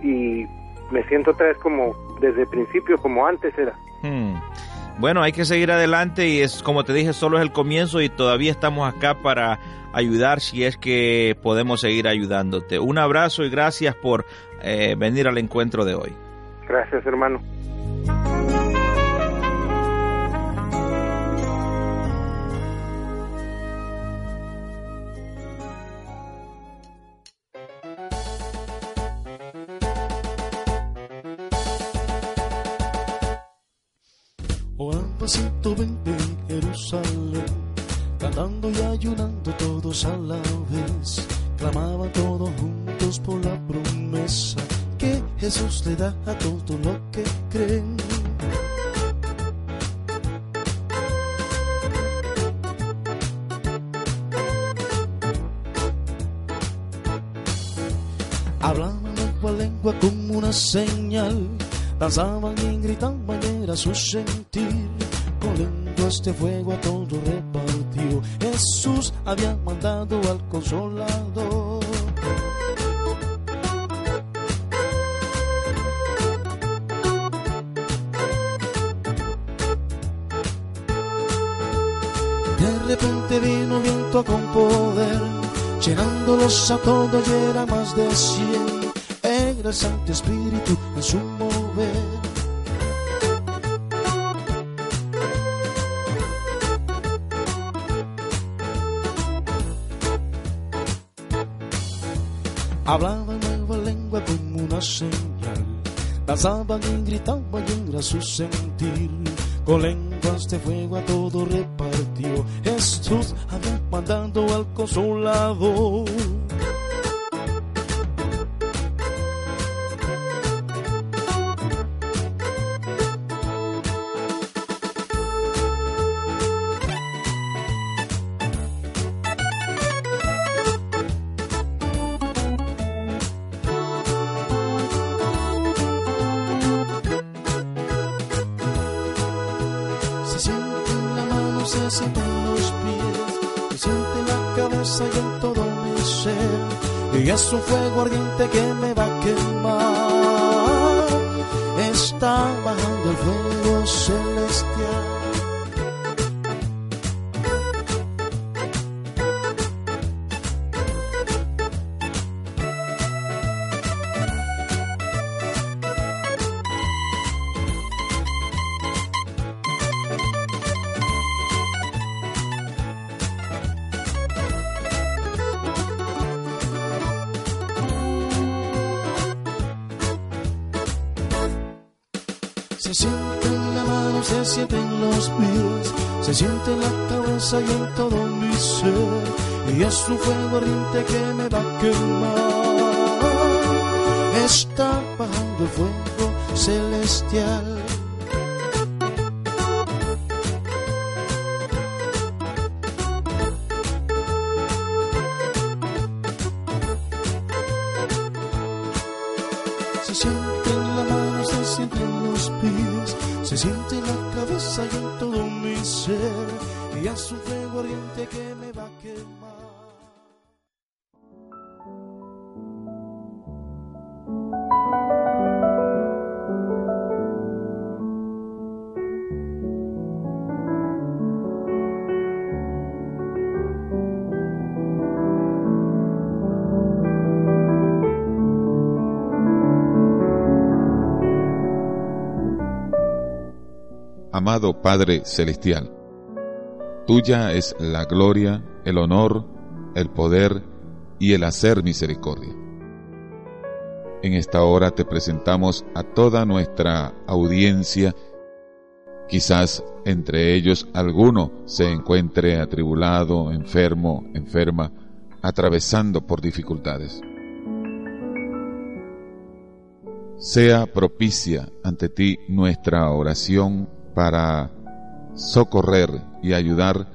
y me siento otra vez como desde el principio, como antes era. Hmm. Bueno, hay que seguir adelante y es como te dije, solo es el comienzo y todavía estamos acá para ayudar si es que podemos seguir ayudándote. Un abrazo y gracias por eh, venir al encuentro de hoy. Gracias, hermano. Todos a la vez, clamaban todos juntos por la promesa que Jesús le da a todo lo que creen. Hablaban lengua a lengua como una señal, danzaban y gritaban y era su sentir. Con lenguas de fuego a todo repartió. Jesús había mandado al consolador. De repente vino viento con poder, llenándolos a todos y era más de cien. Era el Santo Espíritu en su mover. Hablaban nueva lengua como una señal, danzaban y gritaban y era su sentir. Con lenguas de fuego a todo repartió. Jesús había mandado al consolador. Está bajando fuego celestial. Se siente en la mano, se siente en los pies, se siente en la cabeza y en todo mi ser. Y es un fuego ardiente que me va a quemar. Amado Padre Celestial, tuya es la gloria, el honor, el poder y el hacer misericordia. En esta hora te presentamos a toda nuestra audiencia, quizás entre ellos alguno se encuentre atribulado, enfermo, enferma, atravesando por dificultades. Sea propicia ante ti nuestra oración para socorrer y ayudar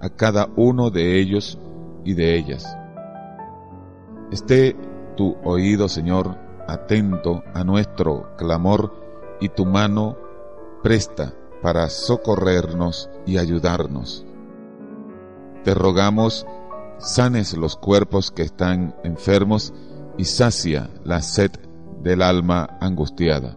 a cada uno de ellos y de ellas. Esté tu oído, Señor, atento a nuestro clamor y tu mano presta para socorrernos y ayudarnos. Te rogamos, sanes los cuerpos que están enfermos y sacia la sed del alma angustiada.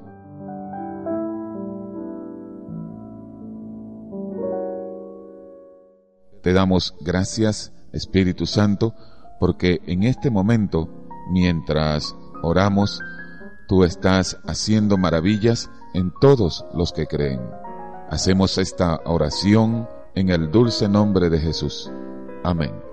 Te damos gracias, Espíritu Santo, porque en este momento, mientras oramos, tú estás haciendo maravillas en todos los que creen. Hacemos esta oración en el dulce nombre de Jesús. Amén.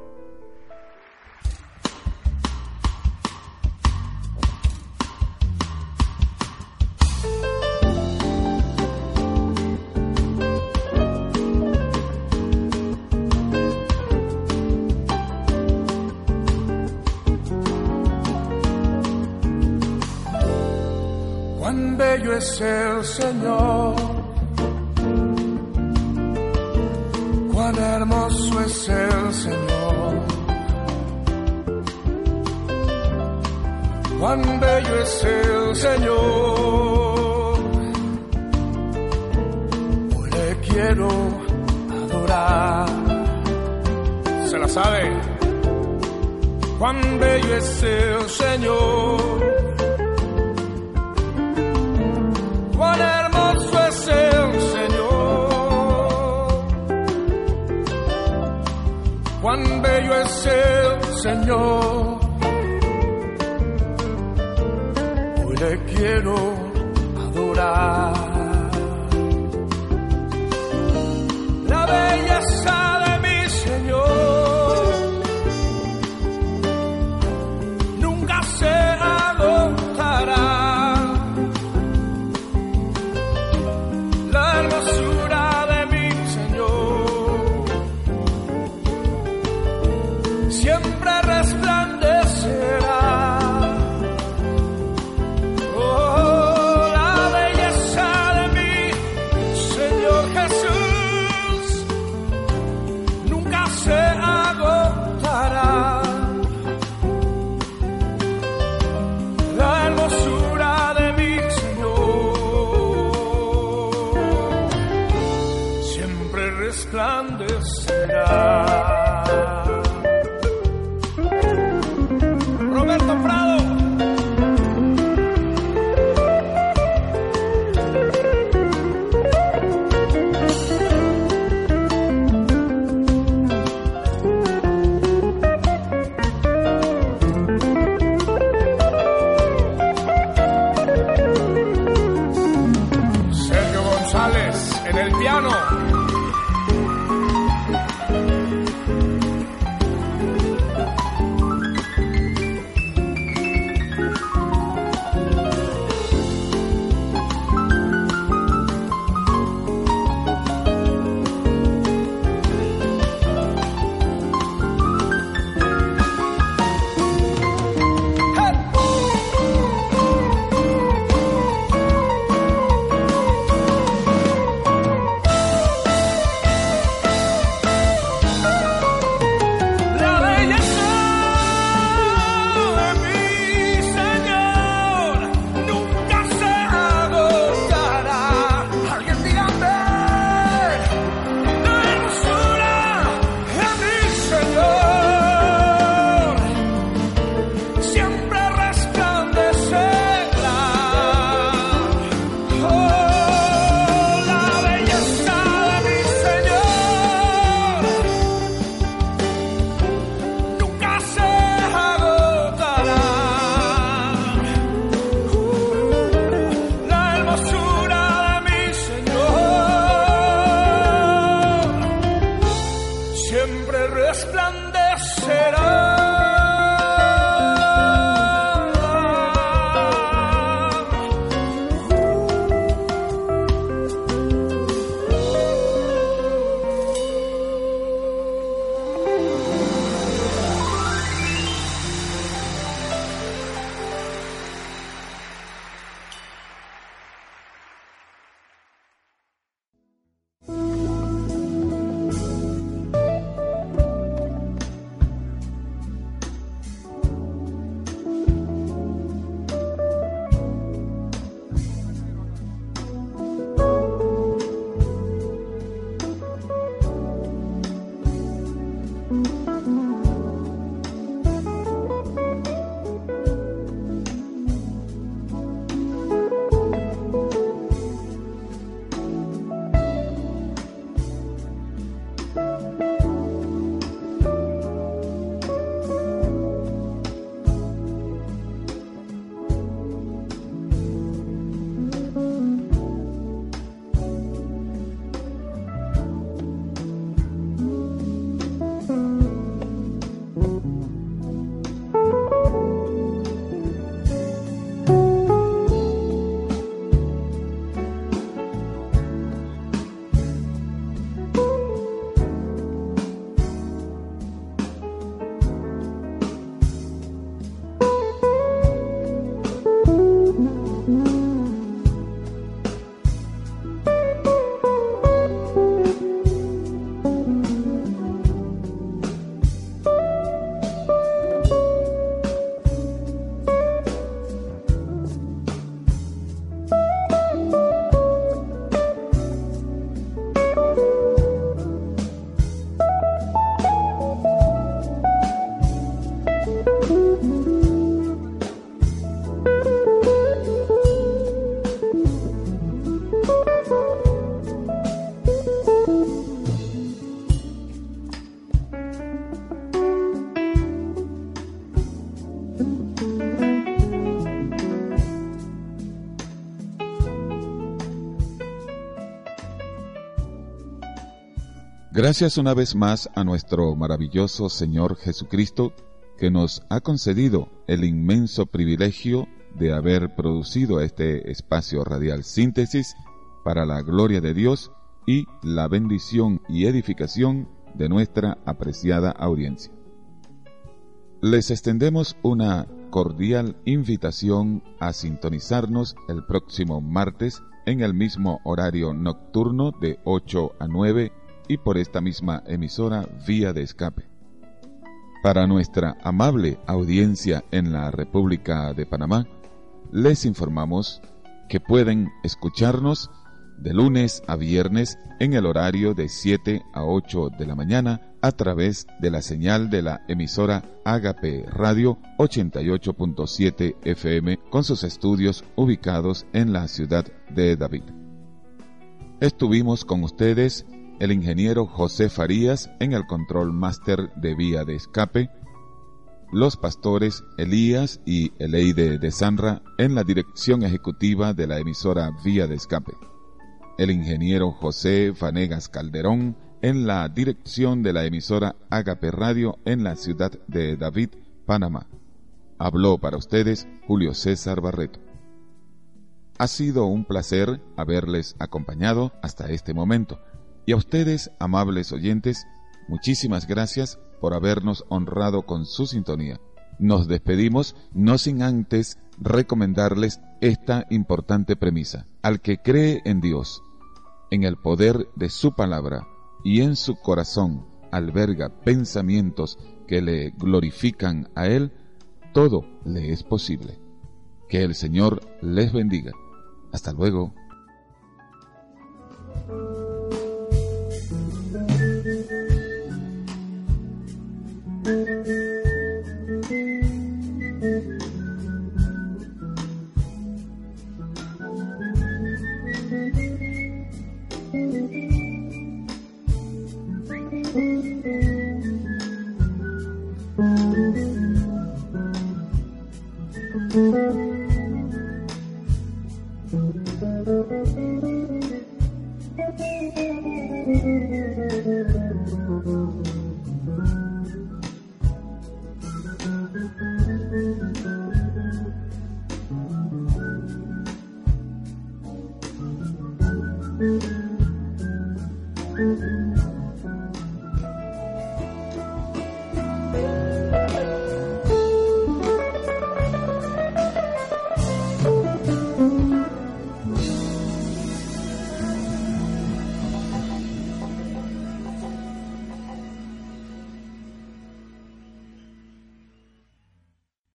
Gracias una vez más a nuestro maravilloso Señor Jesucristo que nos ha concedido el inmenso privilegio de haber producido este espacio radial síntesis para la gloria de Dios y la bendición y edificación de nuestra apreciada audiencia. Les extendemos una cordial invitación a sintonizarnos el próximo martes en el mismo horario nocturno de 8 a 9 y por esta misma emisora vía de escape. Para nuestra amable audiencia en la República de Panamá, les informamos que pueden escucharnos de lunes a viernes en el horario de 7 a 8 de la mañana a través de la señal de la emisora Agape Radio 88.7 FM con sus estudios ubicados en la ciudad de David. Estuvimos con ustedes el ingeniero José Farías en el control máster de vía de escape, los pastores Elías y Eleide de Sanra en la dirección ejecutiva de la emisora Vía de Escape, el ingeniero José Vanegas Calderón en la dirección de la emisora Agape Radio en la ciudad de David, Panamá. Habló para ustedes Julio César Barreto. Ha sido un placer haberles acompañado hasta este momento. Y a ustedes, amables oyentes, muchísimas gracias por habernos honrado con su sintonía. Nos despedimos no sin antes recomendarles esta importante premisa. Al que cree en Dios, en el poder de su palabra y en su corazón alberga pensamientos que le glorifican a Él, todo le es posible. Que el Señor les bendiga. Hasta luego.